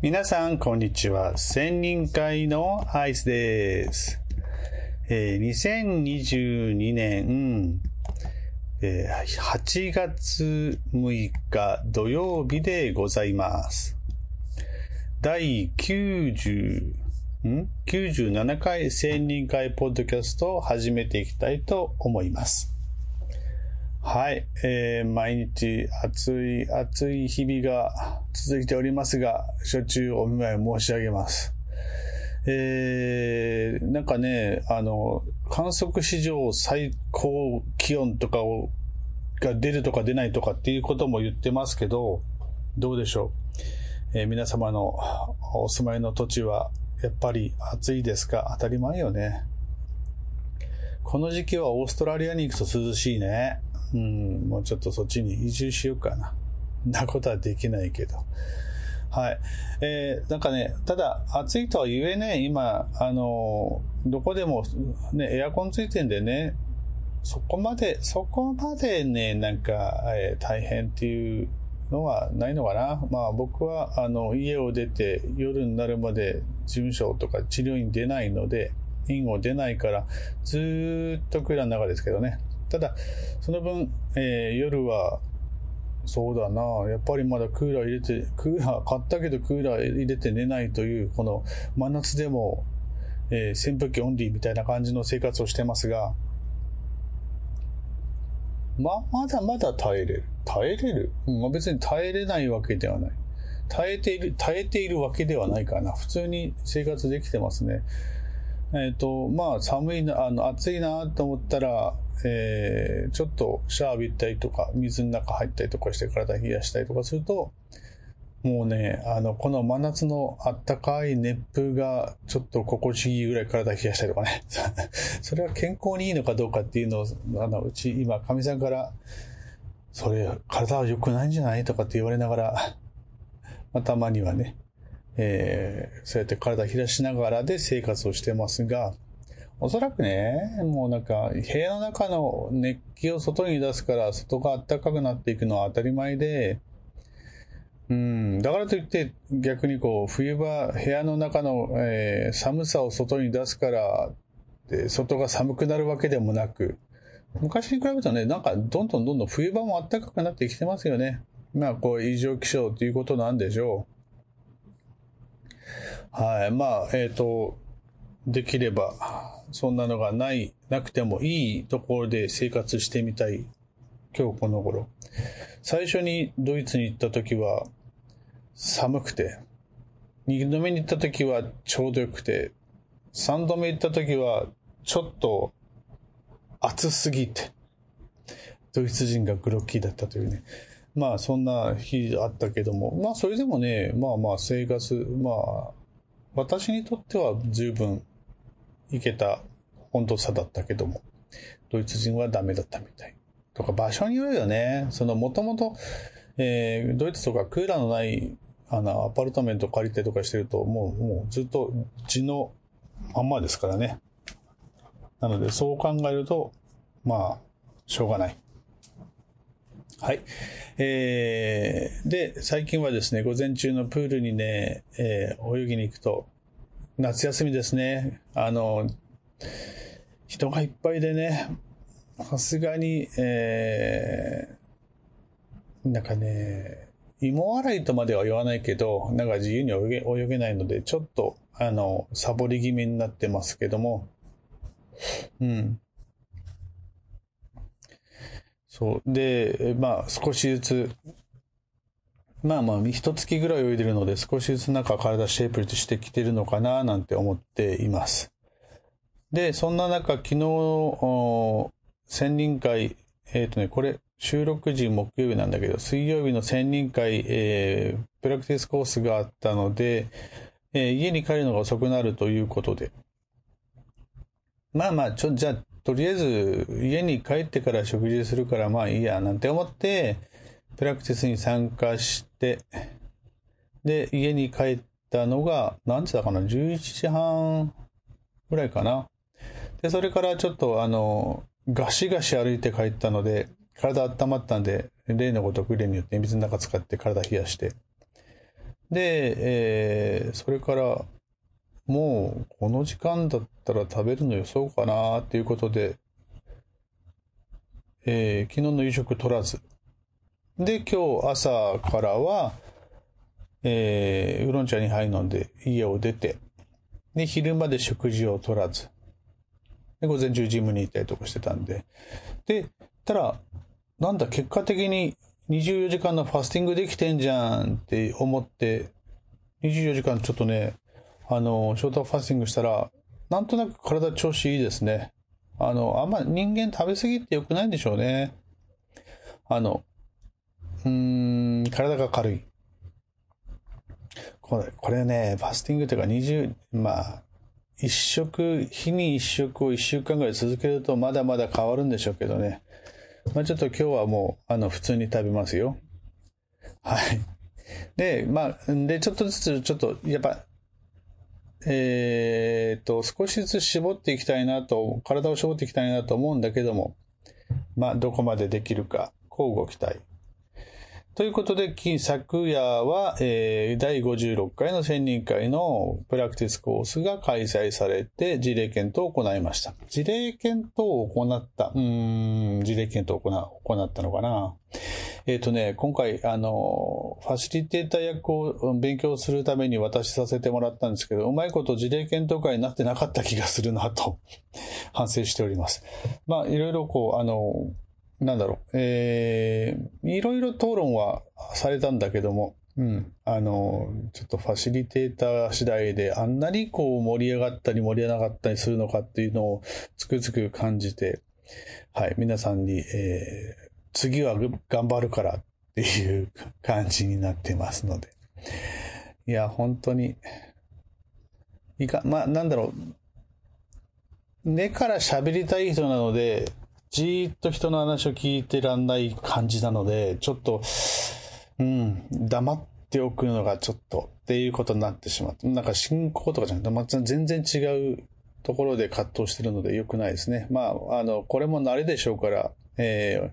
皆さん、こんにちは。千人会のアイスです。えー2022年、えー8月6日土曜日でございます。第90、ん ?97 回千人会ポッドキャストを始めていきたいと思います。はい、えー毎日暑い暑い日々が続いておりますが、初中お見舞い申し上げます。えーなんかね、あの、観測史上最高気温とかを、が出るとか出ないとかっていうことも言ってますけど、どうでしょう？えー皆様のお住まいの土地は、やっぱり暑いですか？当たり前よね。この時期はオーストラリアに行くと涼しいね。うん、もうちょっとそっちに移住しようかな。なことはできないけど。はい。えーなんかね、ただ、暑いとは言えね、今、あの、どこでも、ね、エアコンついてんでね、そこまで、そこまでね、なんか、えー大変っていうのはないのかな。まあ僕は、あの、家を出て夜になるまで事務所とか治療院出ないので、院を出ないから、ずっとクーラーの中ですけどね。ただ、その分、えー夜は、そうだな。やっぱりまだクーラー入れて、クーラー買ったけどクーラー入れて寝ないという、この真夏でも、えー扇風機オンリーみたいな感じの生活をしてますが、ま、まだまだ耐えれる。耐えれる？うん、ま別に耐えれないわけではない。耐えている、耐えているわけではないかな。普通に生活できてますね。えっ、と、まあ寒いな、あの、暑いなと思ったら、えーちょっとシャワー浴びたりとか、水の中入ったりとかして体冷やしたりとかすると、もうね、あの、この真夏のあったかい熱風がちょっと心地いいぐらい体冷やしたりとかね。それは健康にいいのかどうかっていうのを、あの、うち今、かみさんから、それ、体は良くないんじゃないとかって言われながら、まあ、たまにはね、えーそうやって体冷やしながらで生活をしてますが、おそらくね、もうなんか、部屋の中の熱気を外に出すから、外が暖かくなっていくのは当たり前で、うん、だからといって、逆にこう、冬場、部屋の中の、えー寒さを外に出すから、で外が寒くなるわけでもなく、昔に比べるとね、なんか、どんどんどんどん冬場も暖かくなってきてますよね。まあ、こう、異常気象ということなんでしょう。はい。まあ、えっ、と、できれば、そんなのがない、なくてもいいところで生活してみたい、今日この頃。最初にドイツに行った時は、寒くて、二度目に行った時はちょうどよくて、三度目行った時は、ちょっと、暑すぎて、ドイツ人がグロッキーだったというね。まあ、そんな日あったけども、まあ、それでもね、まあまあ、生活、まあ、私にとっては十分いけた温度差だったけども、ドイツ人はダメだったみたい。とか場所によるよね。そのもともと、えードイツとかクーラーのないあのアパルトメント借りてとかしてると、もう、もうずっと地のまんまですからね。なのでそう考えると、まあ、しょうがない。はい。えー、で、最近はですね、午前中のプールにね、えー泳ぎに行くと、夏休みですね。あの、人がいっぱいでね、さすがに、えー、なんかね、芋洗いとまでは言わないけど、なんか自由に泳げ泳げないので、ちょっと、あの、サボり気味になってますけども、うん。そう。で、まあ、少しずつ、まあまあ、一月ぐらい泳いでるので、少しずつなんか体シェイプしてきてるのかな、なんて思っています。で、そんな中、昨日、お千人会、えっ、とね、これ、収録時木曜日なんだけど、水曜日の千人会、えープラクティスコースがあったので、えー家に帰るのが遅くなるということで。まあまあ、ちょ、じゃあ、とりあえず、家に帰ってから食事するから、まあいいや、なんて思って、プラクティスに参加して、で、家に帰ったのが、何時だかな、11時半ぐらいかな。で、それからちょっと、あの、ガシガシ歩いて帰ったので、体温まったんで、例のごとく例によって水の中使って体冷やして。で、えー、それから、もうこの時間だったら食べるの予想かなっていうことで、えー昨日の夕食取らず。で、今日朝からは、えーウーロン茶に杯飲んで家を出て、で、昼まで食事を取らず。で、午前中ジムに行ったりとかしてたんで。で、たら、なんだ、結果的に24時間のファスティングできてんじゃんって思って、24時間ちょっとね、あの、ショートファスティングしたら、なんとなく体調子いいですね。あの、あんま人間食べ過ぎって良くないんでしょうね。あの、うーん、体が軽い。これ、これね、ファスティングというか20、まあ、一食、日に一食を一週間ぐらい続けるとまだまだ変わるんでしょうけどね。まあちょっと今日はもう、あの、普通に食べますよ。はい。で、まあ、で、ちょっとずつ、ちょっと、やっぱ、えーっと、少しずつ絞っていきたいなと、体を絞っていきたいなと思うんだけども、まあ、どこまでできるか、こうご期待。ということで、昨夜は、えー第56回の専任会のプラクティスコースが開催されて、事例検討を行いました。事例検討を行った、うーん、事例検討を行行ったのかな。えっ、とね、今回、あの、ファシリテーター役を勉強するために渡しさせてもらったんですけど、うまいこと事例検討会になってなかった気がするなと、反省しております。まあ、いろいろこう、あの、なんだろう、えー、いろいろ討論はされたんだけども、うん、あの、ちょっとファシリテーター次第であんなにこう盛り上がったり盛り上がったりするのかっていうのをつくづく感じて、はい、皆さんに、えー、次は頑張るからっていう感じになってますので。いや、本当に、いか、まあ、なんだろう、根から喋りたい人なので、じーっと人の話を聞いてらんない感じなので、ちょっと、うん、黙っておくのがちょっとっていうことになってしまって、なんか進行とかじゃなくて、全然違うところで葛藤してるので良くないですね。まあ、あの、これも慣れでしょうから、えー、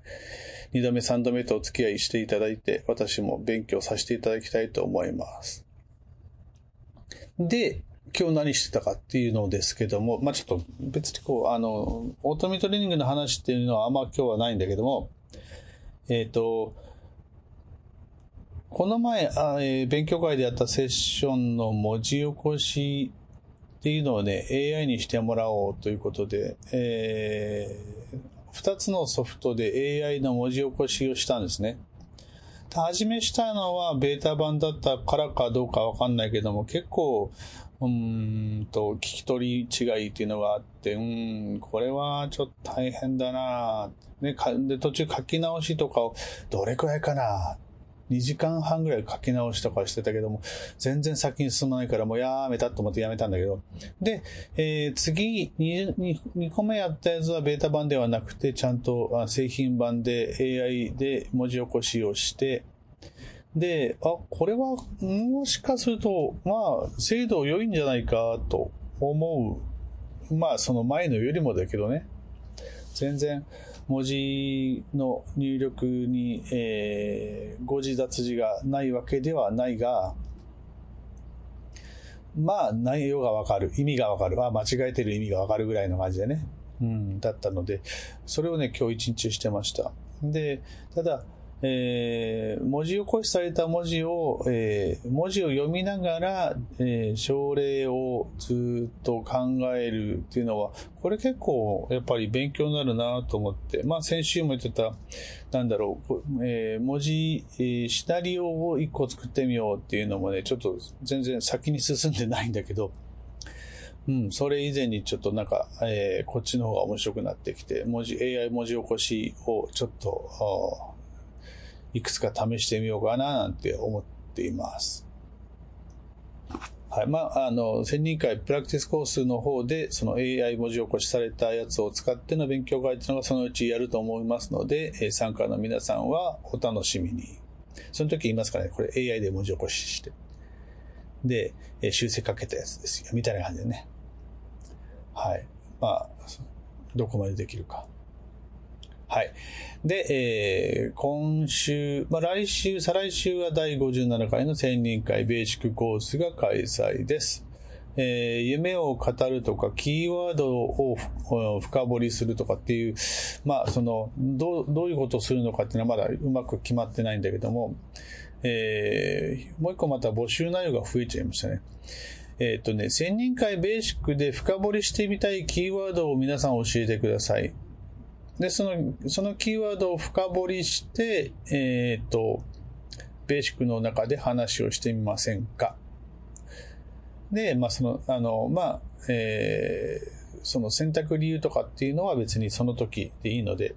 二度目三度目とお付き合いしていただいて、私も勉強させていただきたいと思います。で、今日何してたかっていうのですけども、まあちょっと別にこう、あの、オートミートレーニングの話っていうのはあんま今日はないんだけども、えっ、と、この前あ、えー勉強会でやったセッションの文字起こしっていうのをね、AI にしてもらおうということで、え2つのソフトで AI の文字起こしをしたんですね。初めしたのはベータ版だったからかどうかわかんないけども、結構、うんと、聞き取り違いっていうのがあって、うん、これはちょっと大変だなね、で、途中書き直しとかを、どれくらいかな2時間半ぐらい書き直しとかしてたけども、全然先に進まないからもうやめたと思ってやめたんだけど。で、えー次2、2, 個目やったやつはベータ版ではなくて、ちゃんと製品版で AI で文字起こしをして、で、あ、これはもしかすると、まあ、精度良いんじゃないかと思う。まあ、その前のよりもだけどね。全然文字の入力に、えー誤字脱字がないわけではないが、まあ内容がわかる、意味がわかる、あ間違えてる意味がわかるぐらいの感じでね、うん、だったので、それをね、今日一日してました。で、ただ、えー文字起こしされた文字を、えー文字を読みながら、えー症例をずっと考えるっていうのは、これ結構やっぱり勉強になるなと思って、まあ先週も言ってた、なんだろう、えー文字、えーシナリオを一個作ってみようっていうのもね、ちょっと全然先に進んでないんだけど、うん、それ以前にちょっとなんか、えーこっちの方が面白くなってきて、文字、AI 文字起こしをちょっと、いくつか試してみようかななんて思っています。はい。まあ、あの、専任会プラクティスコースの方で、その AI 文字起こしされたやつを使っての勉強会っていうのがそのうちやると思いますので、え参加の皆さんはお楽しみに。その時言いますかね、これ AI で文字起こしして。で、え修正かけたやつですよ。みたいな感じでね。はい。まあ、どこまでできるか。はい。で、えー、今週、まあ、来週、再来週は第57回の千人会ベーシックコースが開催です。えー、夢を語るとか、キーワードを深掘りするとかっていう、まあ、その、どう、どういうことをするのかっていうのはまだうまく決まってないんだけども、えー、もう一個また募集内容が増えちゃいましたね。えっ、ー、とね、千人会ベーシックで深掘りしてみたいキーワードを皆さん教えてください。で、その、そのキーワードを深掘りして、えっ、ー、と、ベーシックの中で話をしてみませんかで、まあ、その、あの、まあ、えー、その選択理由とかっていうのは別にその時でいいので、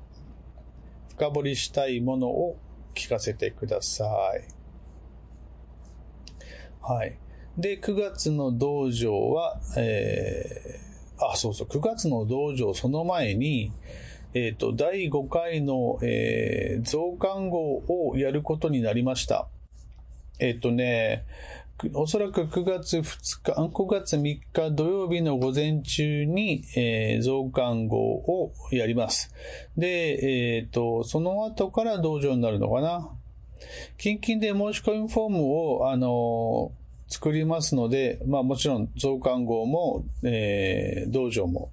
深掘りしたいものを聞かせてください。はい。で、9月の道場は、えー、あ、そうそう、9月の道場その前に、えっ、ー、と、第5回の、えー、増刊号をやることになりました。えっ、ー、とね、おそらく9月2日、9月3日土曜日の午前中に、えー、増刊号をやります。で、えっ、ー、と、その後から道場になるのかな。近々で申し込みフォームを、あのー、作りますので、まあもちろん増刊号も、えー、道場も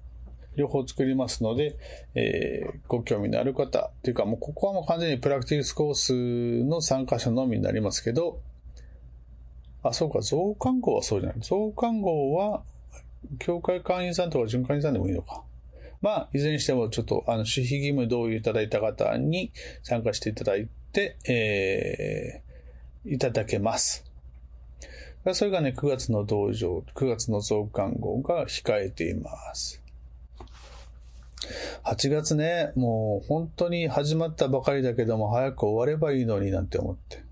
両方作りますので、えー、ご興味のある方、というかもうここはもう完全にプラクティスコースの参加者のみになりますけど、あ、そうか、増刊号はそうじゃない。増刊号は、協会会員さんとか準会員さんでもいいのか。まあ、いずれにしても、ちょっと、あの、守秘義務同意いただいた方に参加していただいて、えー、いただけます。それがね、9月の道場、9月の増刊号が控えています。8月ね、もう本当に始まったばかりだけども、早く終わればいいのになんて思って。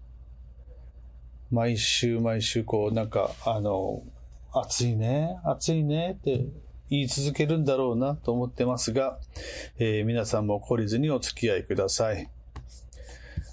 毎週毎週こうなんかあの暑いね暑いねって言い続けるんだろうなと思ってますが、えー、皆さんも懲りずにお付き合いください。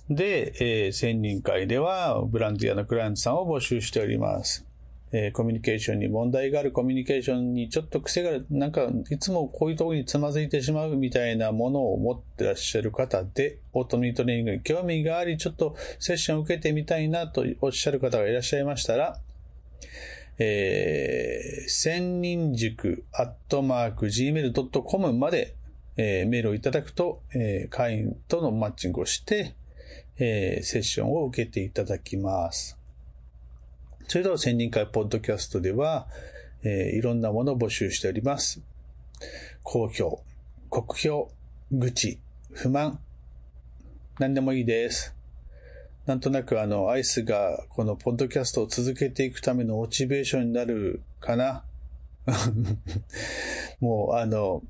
で、えー、専任会ではブランディアのクライアントさんを募集しております。え、コミュニケーションに問題があるコミュニケーションにちょっと癖がある、なんかいつもこういうところにつまずいてしまうみたいなものを持ってらっしゃる方で、オートミートレーニングに興味があり、ちょっとセッションを受けてみたいなとおっしゃる方がいらっしゃいましたら、えー、千人塾アットマーク gmail.com まで、えー、メールをいただくと、えー、会員とのマッチングをして、えー、セッションを受けていただきます。それでは千人会ポッドキャストでは、えー、いろんなものを募集しております。好評、酷評、愚痴、不満、何でもいいです。なんとなくあの、アイスがこのポッドキャストを続けていくためのモチベーションになるかな もうあの、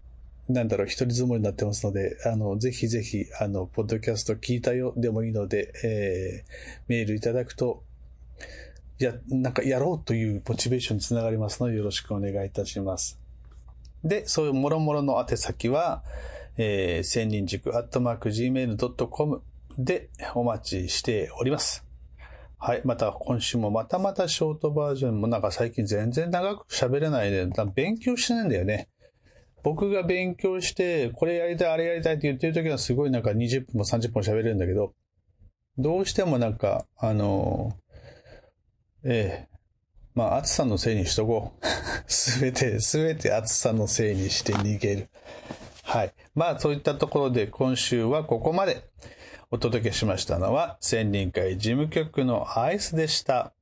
なんだろう、一人相撲になってますので、あの、ぜひぜひ、あの、ポッドキャスト聞いたよでもいいので、えー、メールいただくとや、なんかやろうというモチベーションにつながりますのでよろしくお願いいたします。で、そういう諸々の宛先は、えー、千人塾アットマーク gmail.com でお待ちしております。はい。また今週もまたまたショートバージョンもなんか最近全然長く喋れないで、勉強してないんだよね。僕が勉強して、これやりたい、あれやりたいって言ってる時はすごいなんか20分も30分喋れるんだけど、どうしてもなんか、あのええ。まあ、暑さのせいにしとこう。すべて、すべて暑さのせいにして逃げる。はい。まあ、そういったところで今週はここまでお届けしましたのは、千人会事務局のアイスでした。